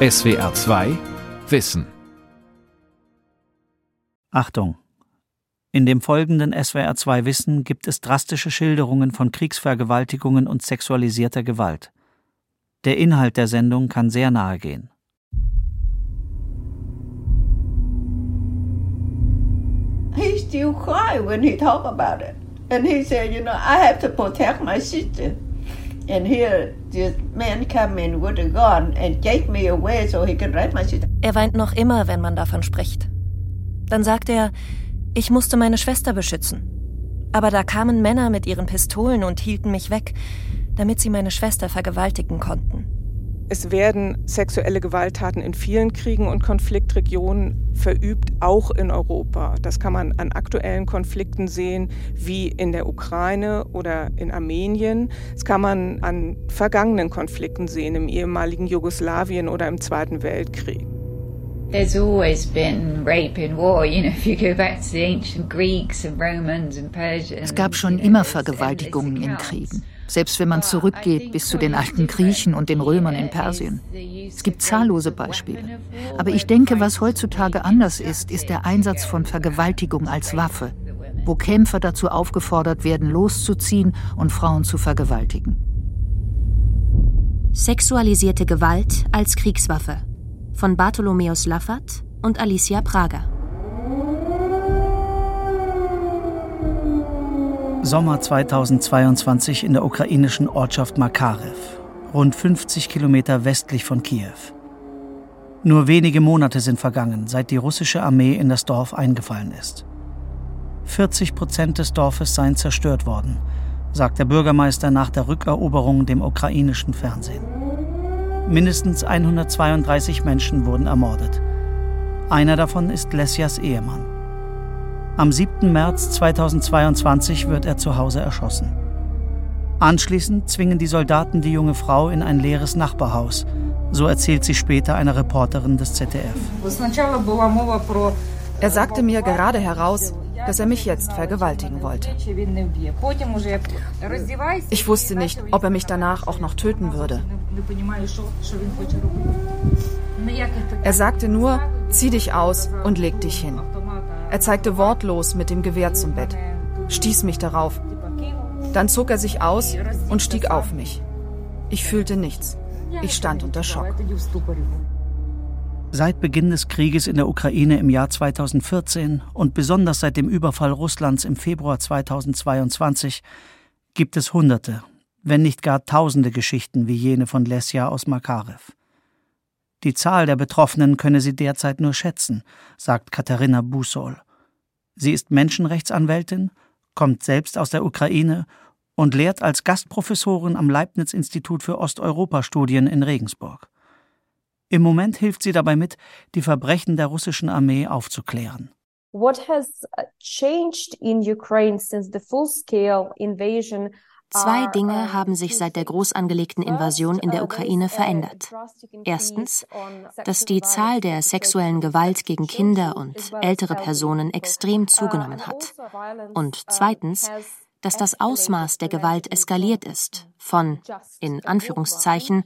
SWR 2 Wissen. Achtung! In dem folgenden SWR 2 Wissen gibt es drastische Schilderungen von Kriegsvergewaltigungen und sexualisierter Gewalt. Der Inhalt der Sendung kann sehr nahe gehen. He still cry when he talk about it. And he said, you know, I have to protect my sister. And here this man come in with a gun and take me away so he can rape my sister. Er weint noch immer, wenn man davon spricht. Dann sagt er, ich musste meine Schwester beschützen. Aber da kamen Männer mit ihren Pistolen und hielten mich weg, damit sie meine Schwester vergewaltigen konnten. Es werden sexuelle Gewalttaten in vielen Kriegen und Konfliktregionen verübt, auch in Europa. Das kann man an aktuellen Konflikten sehen, wie in der Ukraine oder in Armenien. Das kann man an vergangenen Konflikten sehen, im ehemaligen Jugoslawien oder im Zweiten Weltkrieg. There's always been rape in war. You know, if you go back to the ancient Greeks and Romans and Persians. Es gab schon immer Vergewaltigungen in Kriegen. Selbst wenn man zurückgeht bis zu den alten Griechen und den Römern in Persien. Es gibt zahllose Beispiele. Aber ich denke, was heutzutage anders ist, ist der Einsatz von Vergewaltigung als Waffe, wo Kämpfer dazu aufgefordert werden, loszuziehen und Frauen zu vergewaltigen. Sexualisierte Gewalt als Kriegswaffe von Bartholomäus Laffert und Alicia Prager. Sommer 2022 in der ukrainischen Ortschaft Makarew, rund 50 Kilometer westlich von Kiew. Nur wenige Monate sind vergangen, seit die russische Armee in das Dorf eingefallen ist. 40 Prozent des Dorfes seien zerstört worden, sagt der Bürgermeister nach der Rückeroberung dem ukrainischen Fernsehen. Mindestens 132 Menschen wurden ermordet. Einer davon ist Lesjas Ehemann. Am 7. März 2022 wird er zu Hause erschossen. Anschließend zwingen die Soldaten die junge Frau in ein leeres Nachbarhaus. So erzählt sie später einer Reporterin des ZDF. Er sagte mir gerade heraus, dass er mich jetzt vergewaltigen wollte. Ich wusste nicht, ob er mich danach auch noch töten würde. Er sagte nur, zieh dich aus und leg dich hin. Er zeigte wortlos mit dem Gewehr zum Bett, stieß mich darauf. Dann zog er sich aus und stieg auf mich. Ich fühlte nichts. Ich stand unter Schock. Seit Beginn des Krieges in der Ukraine im Jahr 2014 und besonders seit dem Überfall Russlands im Februar 2022 gibt es Hunderte, wenn nicht gar Tausende Geschichten wie jene von Lesja aus Makarew. Die Zahl der Betroffenen könne sie derzeit nur schätzen, sagt Katharina Busol. Sie ist Menschenrechtsanwältin, kommt selbst aus der Ukraine und lehrt als Gastprofessorin am Leibniz-Institut für Osteuropa-Studien in Regensburg. Im Moment hilft sie dabei mit, die Verbrechen der russischen Armee aufzuklären. What has changed in Ukraine since the full-scale invasion Zwei Dinge haben sich seit der groß angelegten Invasion in der Ukraine verändert. Erstens, dass die Zahl der sexuellen Gewalt gegen Kinder und ältere Personen extrem zugenommen hat. Und zweitens, dass das Ausmaß der Gewalt eskaliert ist, von, in Anführungszeichen,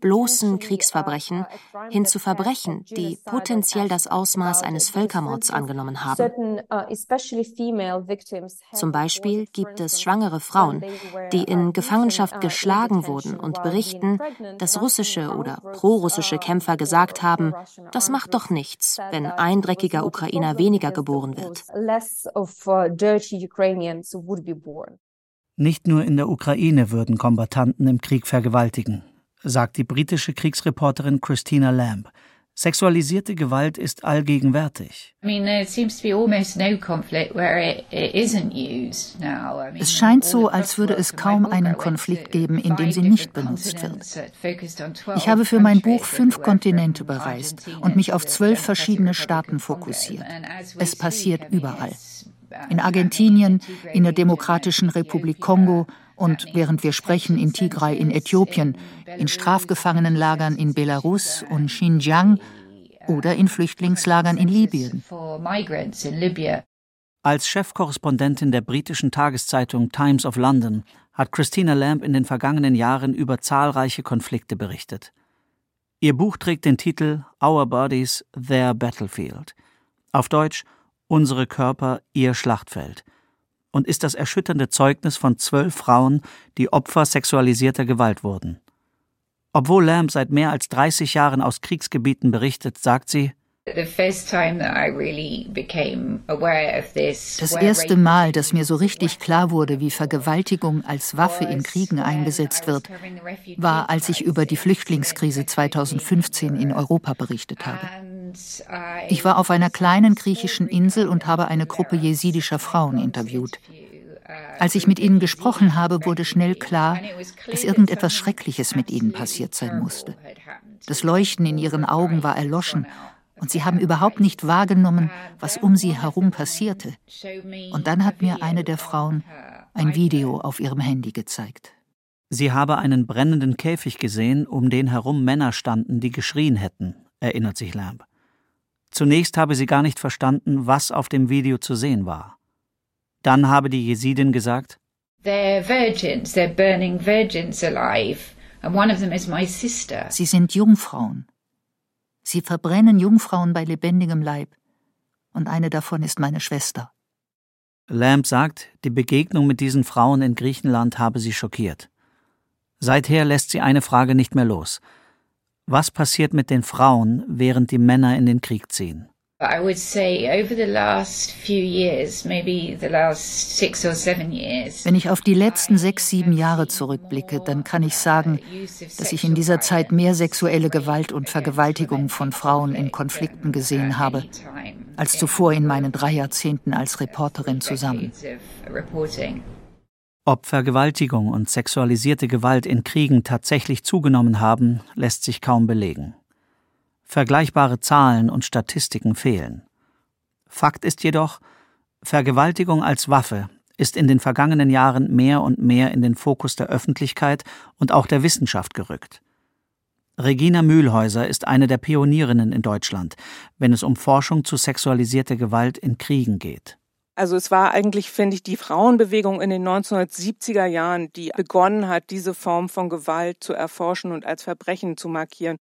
bloßen Kriegsverbrechen hin zu Verbrechen, die potenziell das Ausmaß eines Völkermords angenommen haben. Zum Beispiel gibt es schwangere Frauen, die in Gefangenschaft geschlagen wurden und berichten, dass russische oder prorussische Kämpfer gesagt haben, das macht doch nichts, wenn ein dreckiger Ukrainer weniger geboren wird. Nicht nur in der Ukraine würden Kombattanten im Krieg vergewaltigen, sagt die britische Kriegsreporterin Christina Lamb. Sexualisierte Gewalt ist allgegenwärtig. Es scheint so, als würde es kaum einen Konflikt geben, in dem sie nicht benutzt wird. Ich habe für mein Buch fünf Kontinente bereist und mich auf zwölf verschiedene Staaten fokussiert. Es passiert überall in Argentinien, in der Demokratischen Republik Kongo und während wir sprechen in Tigray in Äthiopien, in Strafgefangenenlagern in Belarus und Xinjiang oder in Flüchtlingslagern in Libyen. Als Chefkorrespondentin der britischen Tageszeitung Times of London hat Christina Lamb in den vergangenen Jahren über zahlreiche Konflikte berichtet. Ihr Buch trägt den Titel Our Bodies, Their Battlefield. Auf Deutsch Unsere Körper, ihr Schlachtfeld. Und ist das erschütternde Zeugnis von zwölf Frauen, die Opfer sexualisierter Gewalt wurden. Obwohl Lamb seit mehr als 30 Jahren aus Kriegsgebieten berichtet, sagt sie, das erste Mal, dass mir so richtig klar wurde, wie Vergewaltigung als Waffe in Kriegen eingesetzt wird, war, als ich über die Flüchtlingskrise 2015 in Europa berichtet habe. Ich war auf einer kleinen griechischen Insel und habe eine Gruppe jesidischer Frauen interviewt. Als ich mit ihnen gesprochen habe, wurde schnell klar, dass irgendetwas Schreckliches mit ihnen passiert sein musste. Das Leuchten in ihren Augen war erloschen und sie haben überhaupt nicht wahrgenommen, was um sie herum passierte. Und dann hat mir eine der Frauen ein Video auf ihrem Handy gezeigt. Sie habe einen brennenden Käfig gesehen, um den herum Männer standen, die geschrien hätten, erinnert sich Lamb. Zunächst habe sie gar nicht verstanden, was auf dem Video zu sehen war. Dann habe die Jesidin gesagt, Sie sind Jungfrauen. Sie verbrennen Jungfrauen bei lebendigem Leib. Und eine davon ist meine Schwester. Lamb sagt, die Begegnung mit diesen Frauen in Griechenland habe sie schockiert. Seither lässt sie eine Frage nicht mehr los. Was passiert mit den Frauen, während die Männer in den Krieg ziehen? Wenn ich auf die letzten sechs, sieben Jahre zurückblicke, dann kann ich sagen, dass ich in dieser Zeit mehr sexuelle Gewalt und Vergewaltigung von Frauen in Konflikten gesehen habe, als zuvor in meinen drei Jahrzehnten als Reporterin zusammen. Ob Vergewaltigung und sexualisierte Gewalt in Kriegen tatsächlich zugenommen haben, lässt sich kaum belegen. Vergleichbare Zahlen und Statistiken fehlen. Fakt ist jedoch, Vergewaltigung als Waffe ist in den vergangenen Jahren mehr und mehr in den Fokus der Öffentlichkeit und auch der Wissenschaft gerückt. Regina Mühlhäuser ist eine der Pionierinnen in Deutschland, wenn es um Forschung zu sexualisierter Gewalt in Kriegen geht. Also es war eigentlich, finde ich, die Frauenbewegung in den 1970er Jahren, die begonnen hat, diese Form von Gewalt zu erforschen und als Verbrechen zu markieren.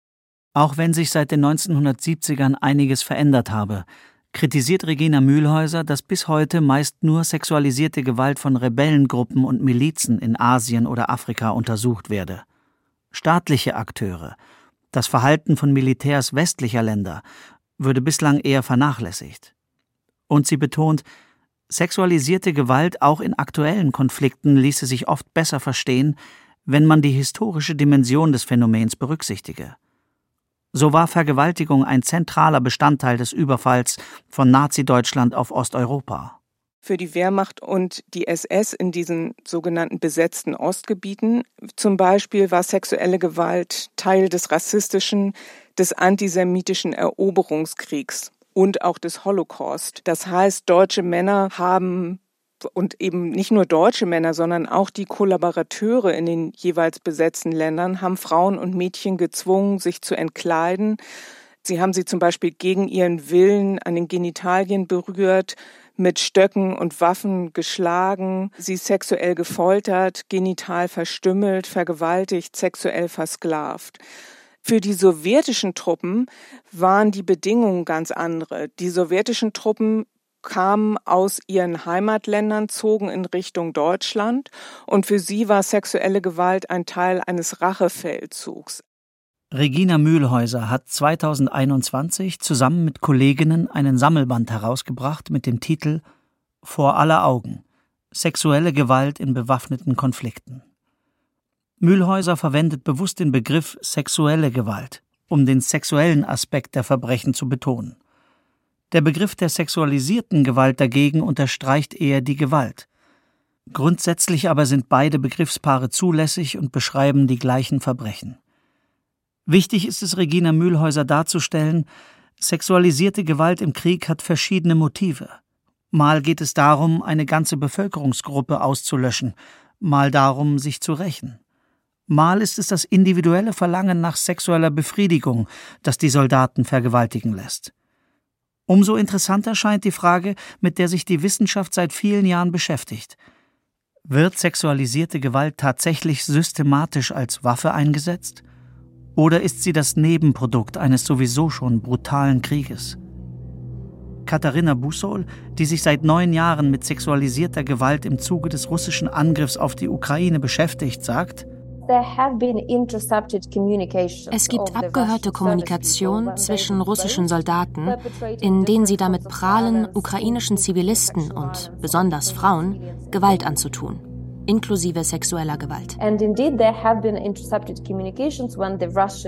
Auch wenn sich seit den 1970ern einiges verändert habe, kritisiert Regina Mühlhäuser, dass bis heute meist nur sexualisierte Gewalt von Rebellengruppen und Milizen in Asien oder Afrika untersucht werde. Staatliche Akteure, das Verhalten von Militärs westlicher Länder würde bislang eher vernachlässigt. Und sie betont, sexualisierte Gewalt auch in aktuellen Konflikten ließe sich oft besser verstehen, wenn man die historische Dimension des Phänomens berücksichtige. So war Vergewaltigung ein zentraler Bestandteil des Überfalls von Nazi-Deutschland auf Osteuropa. Für die Wehrmacht und die SS in diesen sogenannten besetzten Ostgebieten zum Beispiel war sexuelle Gewalt Teil des rassistischen, des antisemitischen Eroberungskriegs und auch des Holocaust. Das heißt, deutsche Männer haben und eben nicht nur deutsche Männer, sondern auch die Kollaborateure in den jeweils besetzten Ländern haben Frauen und Mädchen gezwungen, sich zu entkleiden. Sie haben sie zum Beispiel gegen ihren Willen an den Genitalien berührt, mit Stöcken und Waffen geschlagen, sie sexuell gefoltert, genital verstümmelt, vergewaltigt, sexuell versklavt. Für die sowjetischen Truppen waren die Bedingungen ganz andere. Die sowjetischen Truppen kamen aus ihren Heimatländern, zogen in Richtung Deutschland und für sie war sexuelle Gewalt ein Teil eines Rachefeldzugs. Regina Mühlhäuser hat 2021 zusammen mit Kolleginnen einen Sammelband herausgebracht mit dem Titel Vor aller Augen Sexuelle Gewalt in bewaffneten Konflikten. Mühlhäuser verwendet bewusst den Begriff sexuelle Gewalt, um den sexuellen Aspekt der Verbrechen zu betonen. Der Begriff der sexualisierten Gewalt dagegen unterstreicht eher die Gewalt. Grundsätzlich aber sind beide Begriffspaare zulässig und beschreiben die gleichen Verbrechen. Wichtig ist es Regina Mühlhäuser darzustellen, sexualisierte Gewalt im Krieg hat verschiedene Motive. Mal geht es darum, eine ganze Bevölkerungsgruppe auszulöschen, mal darum, sich zu rächen. Mal ist es das individuelle Verlangen nach sexueller Befriedigung, das die Soldaten vergewaltigen lässt. Umso interessanter scheint die Frage, mit der sich die Wissenschaft seit vielen Jahren beschäftigt. Wird sexualisierte Gewalt tatsächlich systematisch als Waffe eingesetzt? Oder ist sie das Nebenprodukt eines sowieso schon brutalen Krieges? Katharina Busol, die sich seit neun Jahren mit sexualisierter Gewalt im Zuge des russischen Angriffs auf die Ukraine beschäftigt, sagt, es gibt abgehörte Kommunikation zwischen russischen Soldaten, in denen sie damit prahlen, ukrainischen Zivilisten und besonders Frauen Gewalt anzutun inklusive sexueller Gewalt.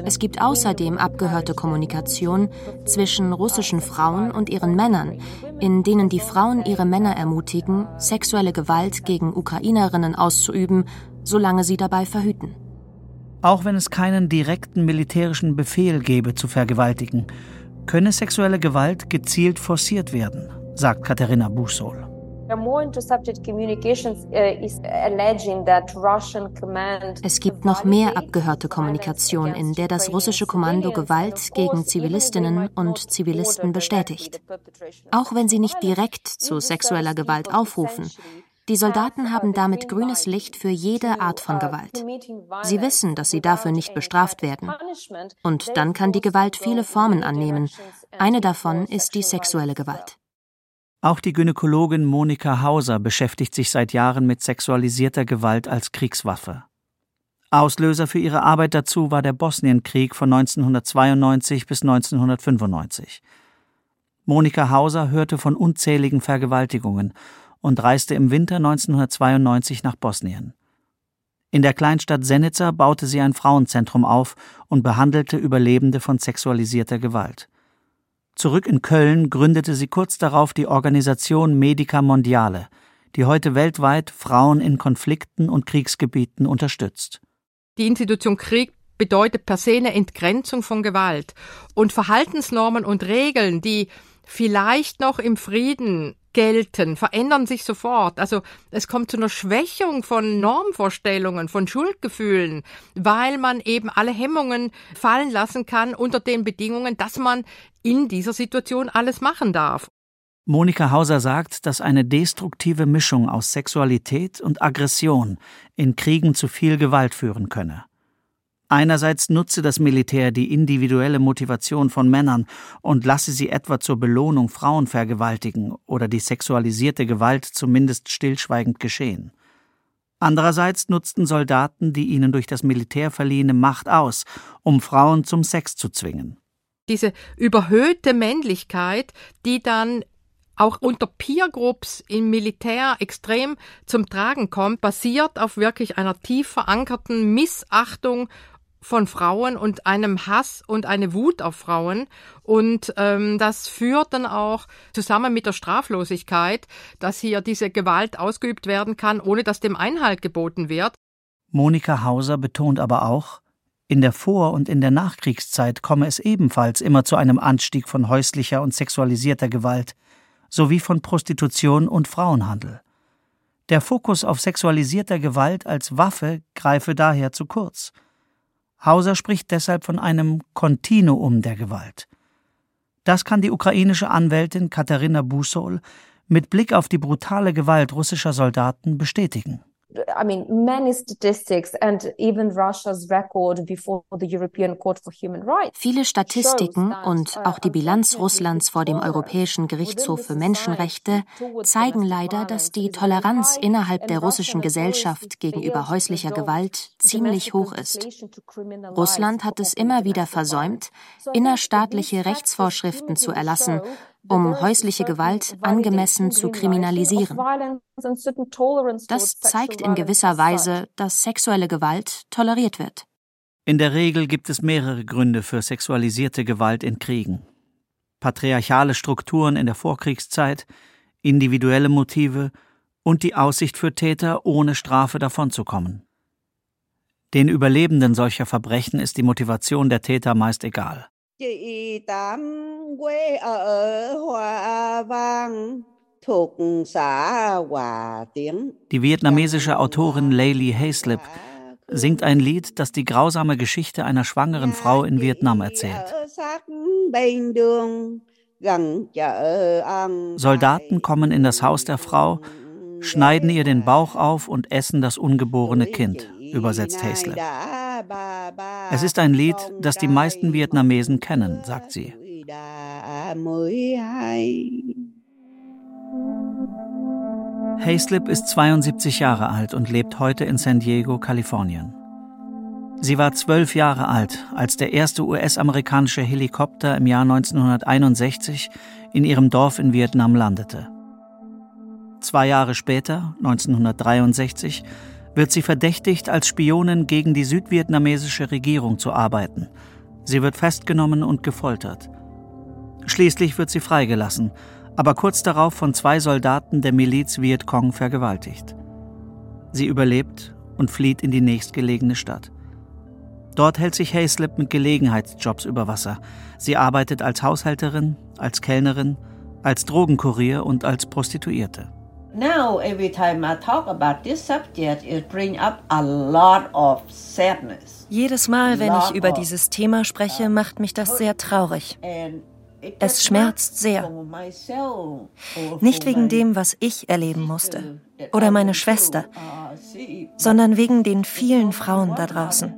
Es gibt außerdem abgehörte Kommunikation zwischen russischen Frauen und ihren Männern, in denen die Frauen ihre Männer ermutigen, sexuelle Gewalt gegen Ukrainerinnen auszuüben, solange sie dabei verhüten. Auch wenn es keinen direkten militärischen Befehl gebe zu vergewaltigen, könne sexuelle Gewalt gezielt forciert werden, sagt Katharina Busol. Uh, es gibt noch mehr abgehörte Kommunikation, in der das russische Kommando Gewalt gegen Zivilistinnen und Zivilisten bestätigt. Auch wenn sie nicht direkt zu sexueller Gewalt aufrufen, die Soldaten haben damit grünes Licht für jede Art von Gewalt. Sie wissen, dass sie dafür nicht bestraft werden. Und dann kann die Gewalt viele Formen annehmen. Eine davon ist die sexuelle Gewalt. Auch die Gynäkologin Monika Hauser beschäftigt sich seit Jahren mit sexualisierter Gewalt als Kriegswaffe. Auslöser für ihre Arbeit dazu war der Bosnienkrieg von 1992 bis 1995. Monika Hauser hörte von unzähligen Vergewaltigungen und reiste im Winter 1992 nach Bosnien. In der Kleinstadt Senica baute sie ein Frauenzentrum auf und behandelte Überlebende von sexualisierter Gewalt. Zurück in Köln gründete sie kurz darauf die Organisation Medica Mondiale, die heute weltweit Frauen in Konflikten und Kriegsgebieten unterstützt. Die Institution Krieg bedeutet per se eine Entgrenzung von Gewalt und Verhaltensnormen und Regeln, die vielleicht noch im Frieden gelten, verändern sich sofort. Also es kommt zu einer Schwächung von Normvorstellungen, von Schuldgefühlen, weil man eben alle Hemmungen fallen lassen kann unter den Bedingungen, dass man in dieser Situation alles machen darf. Monika Hauser sagt, dass eine destruktive Mischung aus Sexualität und Aggression in Kriegen zu viel Gewalt führen könne. Einerseits nutze das Militär die individuelle Motivation von Männern und lasse sie etwa zur Belohnung Frauen vergewaltigen oder die sexualisierte Gewalt zumindest stillschweigend geschehen. Andererseits nutzten Soldaten die ihnen durch das Militär verliehene Macht aus, um Frauen zum Sex zu zwingen. Diese überhöhte Männlichkeit, die dann auch unter Peer Groups im Militär extrem zum Tragen kommt, basiert auf wirklich einer tief verankerten Missachtung von Frauen und einem Hass und eine Wut auf Frauen. Und ähm, das führt dann auch zusammen mit der Straflosigkeit, dass hier diese Gewalt ausgeübt werden kann, ohne dass dem Einhalt geboten wird. Monika Hauser betont aber auch, in der Vor- und in der Nachkriegszeit komme es ebenfalls immer zu einem Anstieg von häuslicher und sexualisierter Gewalt sowie von Prostitution und Frauenhandel. Der Fokus auf sexualisierter Gewalt als Waffe greife daher zu kurz. Hauser spricht deshalb von einem Kontinuum der Gewalt. Das kann die ukrainische Anwältin Katharina Busol mit Blick auf die brutale Gewalt russischer Soldaten bestätigen. I mean, many statistics and even Russia's record before the European Court for Human Rights. Viele Statistiken und auch die Bilanz Russlands vor dem Europäischen Gerichtshof für Menschenrechte zeigen leider, dass die Toleranz innerhalb der russischen Gesellschaft gegenüber häuslicher Gewalt ziemlich hoch ist. Russland hat es immer wieder versäumt, innerstaatliche Rechtsvorschriften zu erlassen, um häusliche Gewalt angemessen zu kriminalisieren. Das zeigt in gewisser Weise, dass sexuelle Gewalt toleriert wird. In der Regel gibt es mehrere Gründe für sexualisierte Gewalt in Kriegen. Patriarchale Strukturen in der Vorkriegszeit, individuelle Motive und die Aussicht für Täter, ohne Strafe davonzukommen. Den Überlebenden solcher Verbrechen ist die Motivation der Täter meist egal. Chị Tám quê ở Hoa Vang, thuộc xã Hòa Tiến. Die vietnamesische Autorin Layli Hayslip singt ein Lied, das die grausame Geschichte einer schwangeren Frau in Vietnam erzählt. Soldaten kommen in das Haus der Frau, schneiden ihr den Bauch auf und essen das ungeborene Kind, übersetzt Hayslip. Es ist ein Lied, das die meisten Vietnamesen kennen, sagt sie. Hayslip ist 72 Jahre alt und lebt heute in San Diego, Kalifornien. Sie war zwölf Jahre alt, als der erste US-amerikanische Helikopter im Jahr 1961 in ihrem Dorf in Vietnam landete. Zwei Jahre später, 1963, wird sie verdächtigt, als Spionin gegen die südvietnamesische Regierung zu arbeiten. Sie wird festgenommen und gefoltert. Schließlich wird sie freigelassen, aber kurz darauf von zwei Soldaten der Miliz Viet Cong vergewaltigt. Sie überlebt und flieht in die nächstgelegene Stadt. Dort hält sich Hayslip mit Gelegenheitsjobs über Wasser. Sie arbeitet als Haushälterin, als Kellnerin, als Drogenkurier und als Prostituierte. Now, every time I talk about this subject, it bring up a lot of sadness. Jedes Mal, wenn ich über dieses Thema spreche, macht mich das sehr traurig. Es schmerzt sehr. Nicht wegen dem, was ich erleben musste oder meine Schwester, sondern wegen den vielen Frauen da draußen.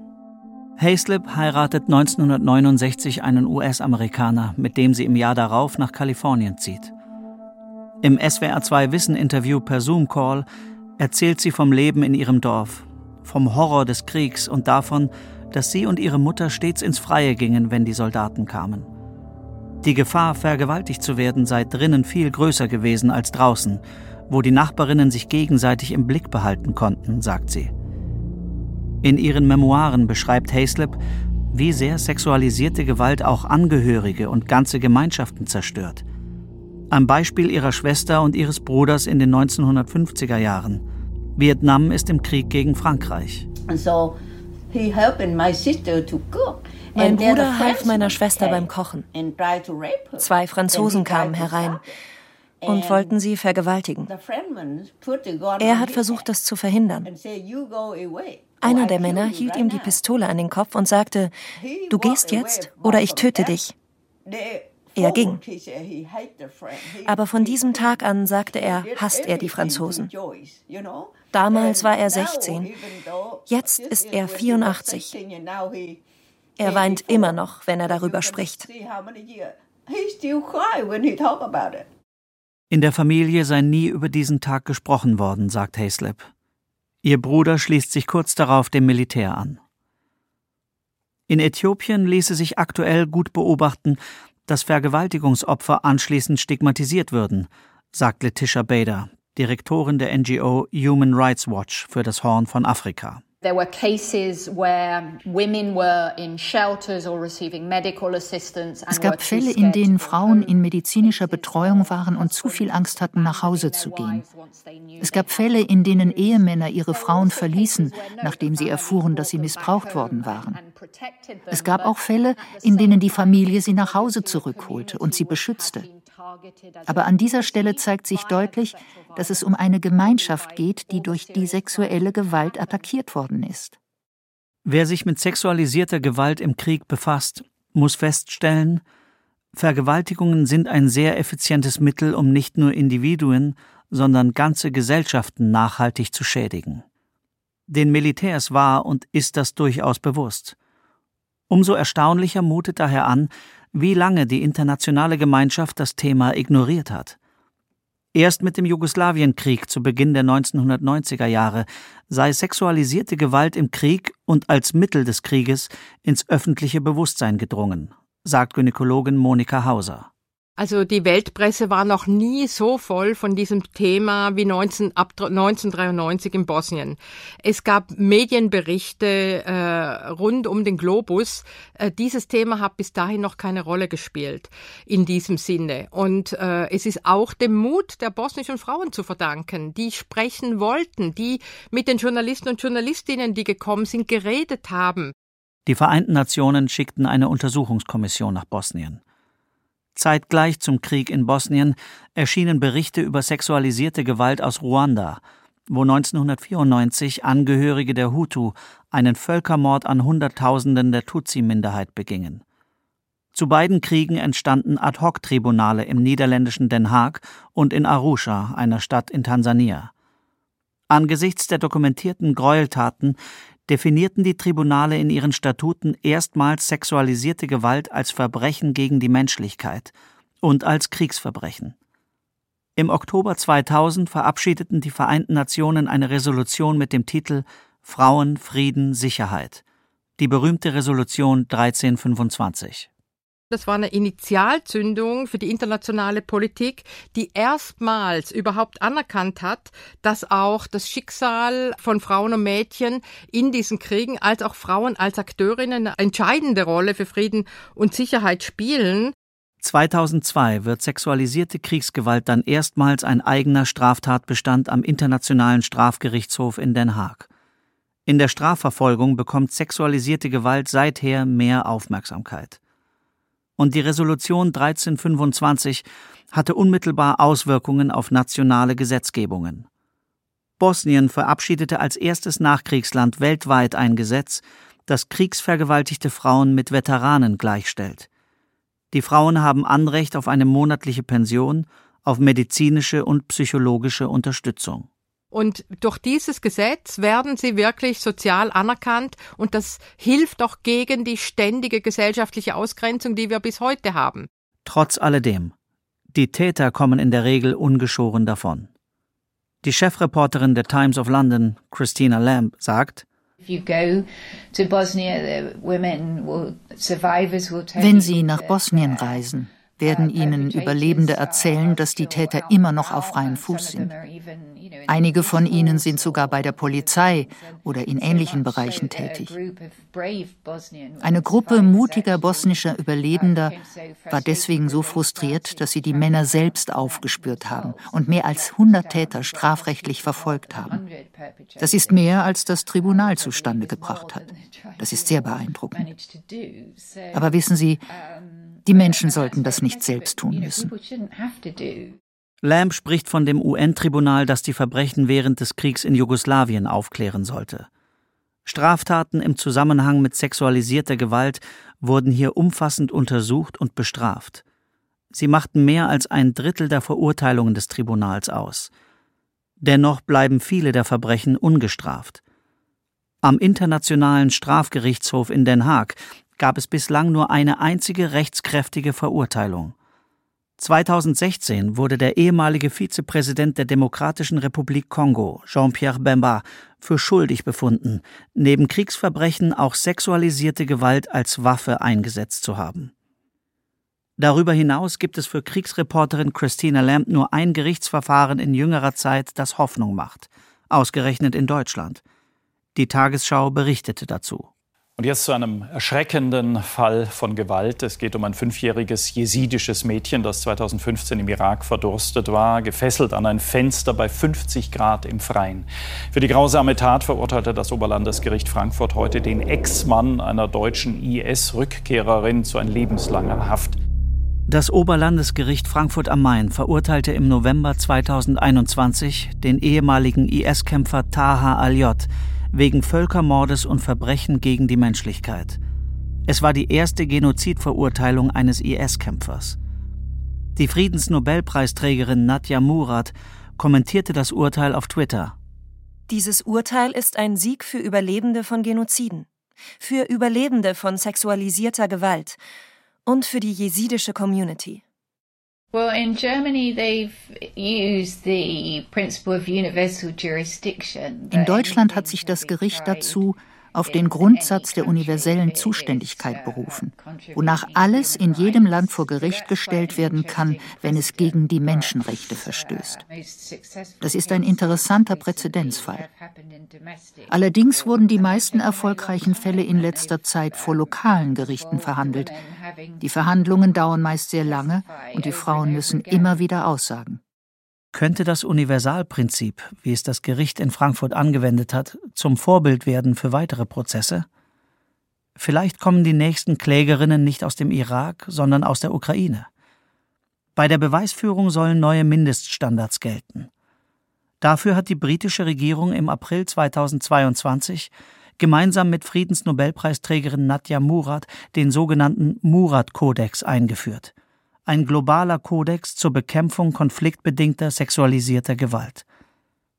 Hayslip heiratet 1969 einen US-Amerikaner, mit dem sie im Jahr darauf nach Kalifornien zieht. Im SWR2 Wissen-Interview per Zoom-Call erzählt sie vom Leben in ihrem Dorf, vom Horror des Kriegs und davon, dass sie und ihre Mutter stets ins Freie gingen, wenn die Soldaten kamen. Die Gefahr, vergewaltigt zu werden, sei drinnen viel größer gewesen als draußen, wo die Nachbarinnen sich gegenseitig im Blick behalten konnten, sagt sie. In ihren Memoiren beschreibt Hayslip, wie sehr sexualisierte Gewalt auch Angehörige und ganze Gemeinschaften zerstört. Am Beispiel ihrer Schwester und ihres Bruders in den 1950er Jahren. Vietnam ist im Krieg gegen Frankreich. Mein Bruder half meiner Schwester beim Kochen. Zwei Franzosen kamen herein und wollten sie vergewaltigen. Er hat versucht, das zu verhindern. Einer der Männer hielt ihm die Pistole an den Kopf und sagte, du gehst jetzt oder ich töte dich. Er ging. Aber von diesem Tag an sagte er, hasst er die Franzosen. Damals war er 16. Jetzt ist er 84. Er weint immer noch, wenn er darüber spricht. In der Familie sei nie über diesen Tag gesprochen worden, sagt Hayslip. Ihr Bruder schließt sich kurz darauf dem Militär an. In Äthiopien ließe sich aktuell gut beobachten, dass Vergewaltigungsopfer anschließend stigmatisiert würden, sagt Letitia Bader, Direktorin der NGO Human Rights Watch für das Horn von Afrika. Es gab Fälle, in denen Frauen in medizinischer Betreuung waren und zu viel Angst hatten, nach Hause zu gehen. Es gab Fälle, in denen Ehemänner ihre Frauen verließen, nachdem sie erfuhren, dass sie missbraucht worden waren. Es gab auch Fälle, in denen die Familie sie nach Hause zurückholte und sie beschützte. Aber an dieser Stelle zeigt sich deutlich, dass es um eine Gemeinschaft geht, die durch die sexuelle Gewalt attackiert worden ist. Wer sich mit sexualisierter Gewalt im Krieg befasst, muss feststellen, Vergewaltigungen sind ein sehr effizientes Mittel, um nicht nur Individuen, sondern ganze Gesellschaften nachhaltig zu schädigen. Den Militärs war und ist das durchaus bewusst. Umso erstaunlicher mutet daher an, wie lange die internationale Gemeinschaft das Thema ignoriert hat. Erst mit dem Jugoslawienkrieg zu Beginn der 1990er Jahre sei sexualisierte Gewalt im Krieg und als Mittel des Krieges ins öffentliche Bewusstsein gedrungen, sagt Gynäkologin Monika Hauser. Also die Weltpresse war noch nie so voll von diesem Thema wie 19, ab 1993 in Bosnien. Es gab Medienberichte äh, rund um den Globus. Äh, dieses Thema hat bis dahin noch keine Rolle gespielt in diesem Sinne. Und äh, es ist auch dem Mut der bosnischen Frauen zu verdanken, die sprechen wollten, die mit den Journalisten und Journalistinnen, die gekommen sind, geredet haben. Die Vereinten Nationen schickten eine Untersuchungskommission nach Bosnien. Zeitgleich zum Krieg in Bosnien erschienen Berichte über sexualisierte Gewalt aus Ruanda, wo 1994 Angehörige der Hutu einen Völkermord an Hunderttausenden der Tutsi-Minderheit begingen. Zu beiden Kriegen entstanden Ad-hoc-Tribunale im niederländischen Den Haag und in Arusha, einer Stadt in Tansania. Angesichts der dokumentierten Gräueltaten, definierten die Tribunale in ihren Statuten erstmals sexualisierte Gewalt als Verbrechen gegen die Menschlichkeit und als Kriegsverbrechen. Im Oktober 2000 verabschiedeten die Vereinten Nationen eine Resolution mit dem Titel Frauen, Frieden, Sicherheit, die berühmte Resolution 1325. Das war eine Initialzündung für die internationale Politik, die erstmals überhaupt anerkannt hat, dass auch das Schicksal von Frauen und Mädchen in diesen Kriegen als auch Frauen als Akteurinnen eine entscheidende Rolle für Frieden und Sicherheit spielen. 2002 wird sexualisierte Kriegsgewalt dann erstmals ein eigener Straftatbestand am Internationalen Strafgerichtshof in Den Haag. In der Strafverfolgung bekommt sexualisierte Gewalt seither mehr Aufmerksamkeit und die Resolution 1325 hatte unmittelbar Auswirkungen auf nationale Gesetzgebungen. Bosnien verabschiedete als erstes Nachkriegsland weltweit ein Gesetz, das kriegsvergewaltigte Frauen mit Veteranen gleichstellt. Die Frauen haben Anrecht auf eine monatliche Pension, auf medizinische und psychologische Unterstützung. Und durch dieses Gesetz werden sie wirklich sozial anerkannt und das hilft auch gegen die ständige gesellschaftliche Ausgrenzung, die wir bis heute haben. Trotz alledem, die Täter kommen in der Regel ungeschoren davon. Die Chefreporterin der Times of London, Christina Lamb, sagt, wenn Sie nach Bosnien reisen, werden ihnen Überlebende erzählen, dass die Täter immer noch auf freiem Fuß sind. Einige von ihnen sind sogar bei der Polizei oder in ähnlichen Bereichen tätig. Eine Gruppe mutiger bosnischer Überlebender war deswegen so frustriert, dass sie die Männer selbst aufgespürt haben und mehr als 100 Täter strafrechtlich verfolgt haben. Das ist mehr, als das Tribunal zustande gebracht hat. Das ist sehr beeindruckend. Aber wissen Sie, die Menschen sollten das nicht selbst tun müssen. Lamb spricht von dem UN-Tribunal, das die Verbrechen während des Kriegs in Jugoslawien aufklären sollte. Straftaten im Zusammenhang mit sexualisierter Gewalt wurden hier umfassend untersucht und bestraft. Sie machten mehr als ein Drittel der Verurteilungen des Tribunals aus. Dennoch bleiben viele der Verbrechen ungestraft. Am Internationalen Strafgerichtshof in Den Haag gab es bislang nur eine einzige rechtskräftige Verurteilung. 2016 wurde der ehemalige Vizepräsident der Demokratischen Republik Kongo, Jean-Pierre Bemba, für schuldig befunden, neben Kriegsverbrechen auch sexualisierte Gewalt als Waffe eingesetzt zu haben. Darüber hinaus gibt es für Kriegsreporterin Christina Lamb nur ein Gerichtsverfahren in jüngerer Zeit, das Hoffnung macht, ausgerechnet in Deutschland. Die Tagesschau berichtete dazu. Und jetzt zu einem erschreckenden Fall von Gewalt. Es geht um ein fünfjähriges jesidisches Mädchen, das 2015 im Irak verdurstet war, gefesselt an ein Fenster bei 50 Grad im Freien. Für die grausame Tat verurteilte das Oberlandesgericht Frankfurt heute den Ex-Mann einer deutschen IS-Rückkehrerin zu ein lebenslanger Haft. Das Oberlandesgericht Frankfurt am Main verurteilte im November 2021 den ehemaligen IS-Kämpfer Taha al-J wegen Völkermordes und Verbrechen gegen die Menschlichkeit. Es war die erste Genozidverurteilung eines IS-Kämpfers. Die Friedensnobelpreisträgerin Nadja Murad kommentierte das Urteil auf Twitter. Dieses Urteil ist ein Sieg für Überlebende von Genoziden, für Überlebende von sexualisierter Gewalt und für die jesidische Community. In Deutschland hat sich das Gericht dazu auf den Grundsatz der universellen Zuständigkeit berufen, wonach alles in jedem Land vor Gericht gestellt werden kann, wenn es gegen die Menschenrechte verstößt. Das ist ein interessanter Präzedenzfall. Allerdings wurden die meisten erfolgreichen Fälle in letzter Zeit vor lokalen Gerichten verhandelt. Die Verhandlungen dauern meist sehr lange und die Frauen müssen immer wieder aussagen. Könnte das Universalprinzip, wie es das Gericht in Frankfurt angewendet hat, zum Vorbild werden für weitere Prozesse? Vielleicht kommen die nächsten Klägerinnen nicht aus dem Irak, sondern aus der Ukraine. Bei der Beweisführung sollen neue Mindeststandards gelten. Dafür hat die britische Regierung im April 2022 gemeinsam mit Friedensnobelpreisträgerin Nadja Murad den sogenannten Murad-Kodex eingeführt – ein globaler Kodex zur Bekämpfung konfliktbedingter sexualisierter Gewalt.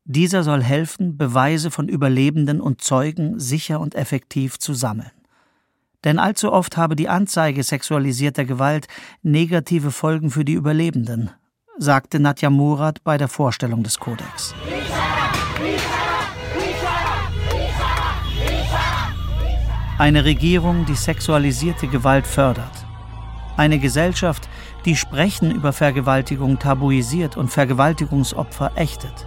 Dieser soll helfen, Beweise von Überlebenden und Zeugen sicher und effektiv zu sammeln. Denn allzu oft habe die Anzeige sexualisierter Gewalt negative Folgen für die Überlebenden, sagte Nadja Murat bei der Vorstellung des Kodex. Eine Regierung, die sexualisierte Gewalt fördert. Eine Gesellschaft, die Sprechen über Vergewaltigung tabuisiert und Vergewaltigungsopfer ächtet.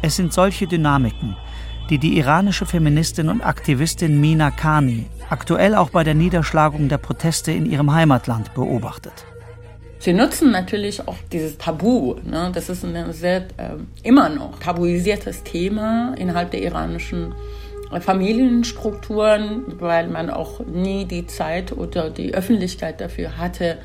Es sind solche Dynamiken, die die iranische Feministin und Aktivistin Mina Kani aktuell auch bei der Niederschlagung der Proteste in ihrem Heimatland beobachtet. Sie nutzen natürlich auch dieses Tabu. Ne? Das ist ein sehr äh, immer noch tabuisiertes Thema innerhalb der iranischen Familienstrukturen, weil man auch nie die Zeit oder die Öffentlichkeit dafür hatte,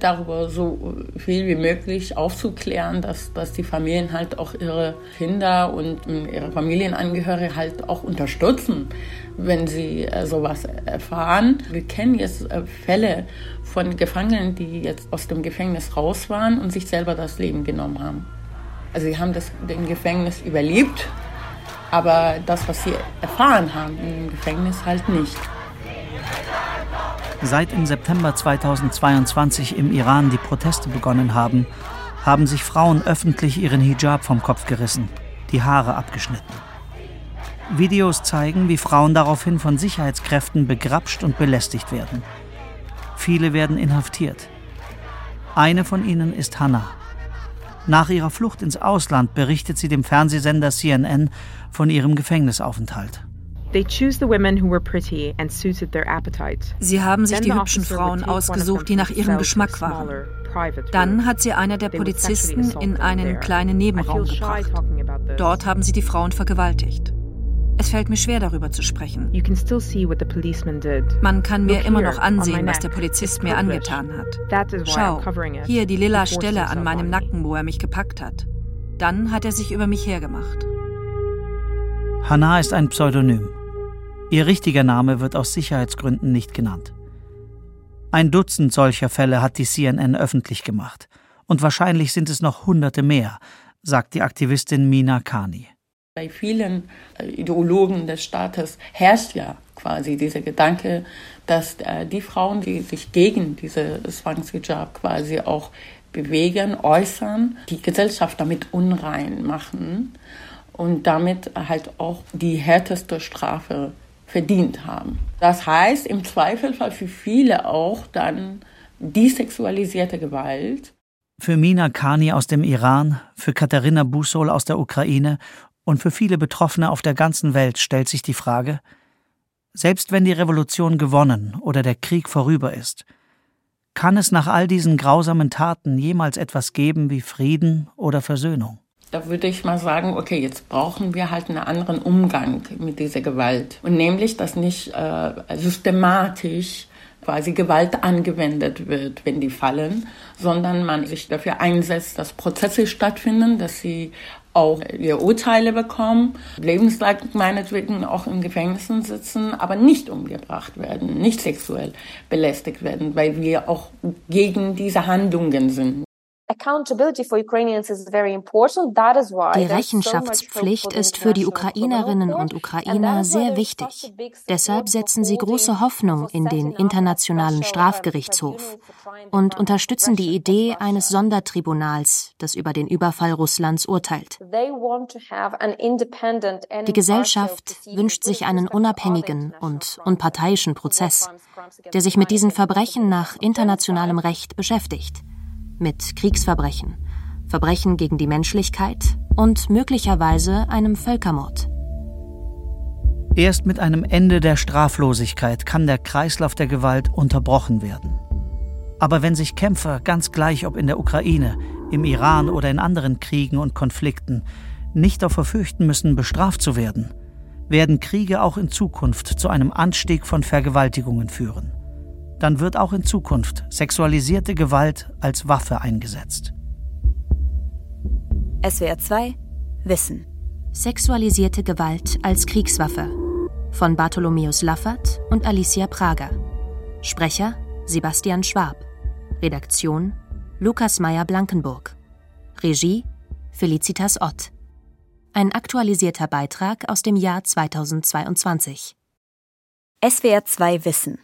darüber so viel wie möglich aufzuklären, dass, dass die Familien halt auch ihre Kinder und ihre Familienangehörige halt auch unterstützen, wenn sie äh, sowas erfahren. Wir kennen jetzt äh, Fälle von Gefangenen, die jetzt aus dem Gefängnis raus waren und sich selber das Leben genommen haben. Also sie haben das im Gefängnis überlebt, aber das, was sie erfahren haben im Gefängnis, halt nicht. Seit im September 2022 im Iran die Proteste begonnen haben, haben sich Frauen öffentlich ihren Hijab vom Kopf gerissen, die Haare abgeschnitten. Videos zeigen, wie Frauen daraufhin von Sicherheitskräften begrapscht und belästigt werden. Viele werden inhaftiert. Eine von ihnen ist Hannah. Nach ihrer Flucht ins Ausland berichtet sie dem Fernsehsender CNN von ihrem Gefängnisaufenthalt. Sie haben sich die hübschen Frauen ausgesucht, die nach ihrem Geschmack waren. Dann hat sie einer der Polizisten in einen kleinen Nebenraum gebracht. Dort haben sie die Frauen vergewaltigt. Es fällt mir schwer, darüber zu sprechen. Man kann mir immer noch ansehen, was der Polizist mir angetan hat. Schau, hier die lila Stelle an meinem Nacken, wo er mich gepackt hat. Dann hat er sich über mich hergemacht. Hannah ist ein Pseudonym. Ihr richtiger Name wird aus Sicherheitsgründen nicht genannt. Ein Dutzend solcher Fälle hat die CNN öffentlich gemacht. Und wahrscheinlich sind es noch Hunderte mehr, sagt die Aktivistin Mina Kani. Bei vielen äh, Ideologen des Staates herrscht ja quasi dieser Gedanke, dass äh, die Frauen, die sich gegen diese Zwangshijab quasi auch bewegen, äußern, die Gesellschaft damit unrein machen und damit halt auch die härteste Strafe verdient haben. Das heißt im Zweifelfall für viele auch dann die sexualisierte Gewalt. Für Mina Kani aus dem Iran, für Katharina Busol aus der Ukraine und für viele Betroffene auf der ganzen Welt stellt sich die Frage, selbst wenn die Revolution gewonnen oder der Krieg vorüber ist, kann es nach all diesen grausamen Taten jemals etwas geben wie Frieden oder Versöhnung? Da würde ich mal sagen, okay, jetzt brauchen wir halt einen anderen Umgang mit dieser Gewalt. Und nämlich, dass nicht äh, systematisch quasi Gewalt angewendet wird, wenn die fallen, sondern man sich dafür einsetzt, dass Prozesse stattfinden, dass sie auch ihre Urteile bekommen, lebenslang meinetwegen auch in Gefängnissen sitzen, aber nicht umgebracht werden, nicht sexuell belästigt werden, weil wir auch gegen diese Handlungen sind. Die Rechenschaftspflicht ist für die Ukrainerinnen und Ukrainer sehr wichtig. Deshalb setzen sie große Hoffnung in den Internationalen Strafgerichtshof und unterstützen die Idee eines Sondertribunals, das über den Überfall Russlands urteilt. Die Gesellschaft wünscht sich einen unabhängigen und unparteiischen Prozess, der sich mit diesen Verbrechen nach internationalem Recht beschäftigt mit Kriegsverbrechen, Verbrechen gegen die Menschlichkeit und möglicherweise einem Völkermord. Erst mit einem Ende der Straflosigkeit kann der Kreislauf der Gewalt unterbrochen werden. Aber wenn sich Kämpfer, ganz gleich ob in der Ukraine, im Iran oder in anderen Kriegen und Konflikten, nicht davor fürchten müssen, bestraft zu werden, werden Kriege auch in Zukunft zu einem Anstieg von Vergewaltigungen führen dann wird auch in Zukunft sexualisierte Gewalt als Waffe eingesetzt. SWR 2 Wissen. Sexualisierte Gewalt als Kriegswaffe von Bartholomäus Laffert und Alicia Prager. Sprecher Sebastian Schwab. Redaktion Lukas Meyer-Blankenburg. Regie Felicitas Ott. Ein aktualisierter Beitrag aus dem Jahr 2022. SWR 2 Wissen.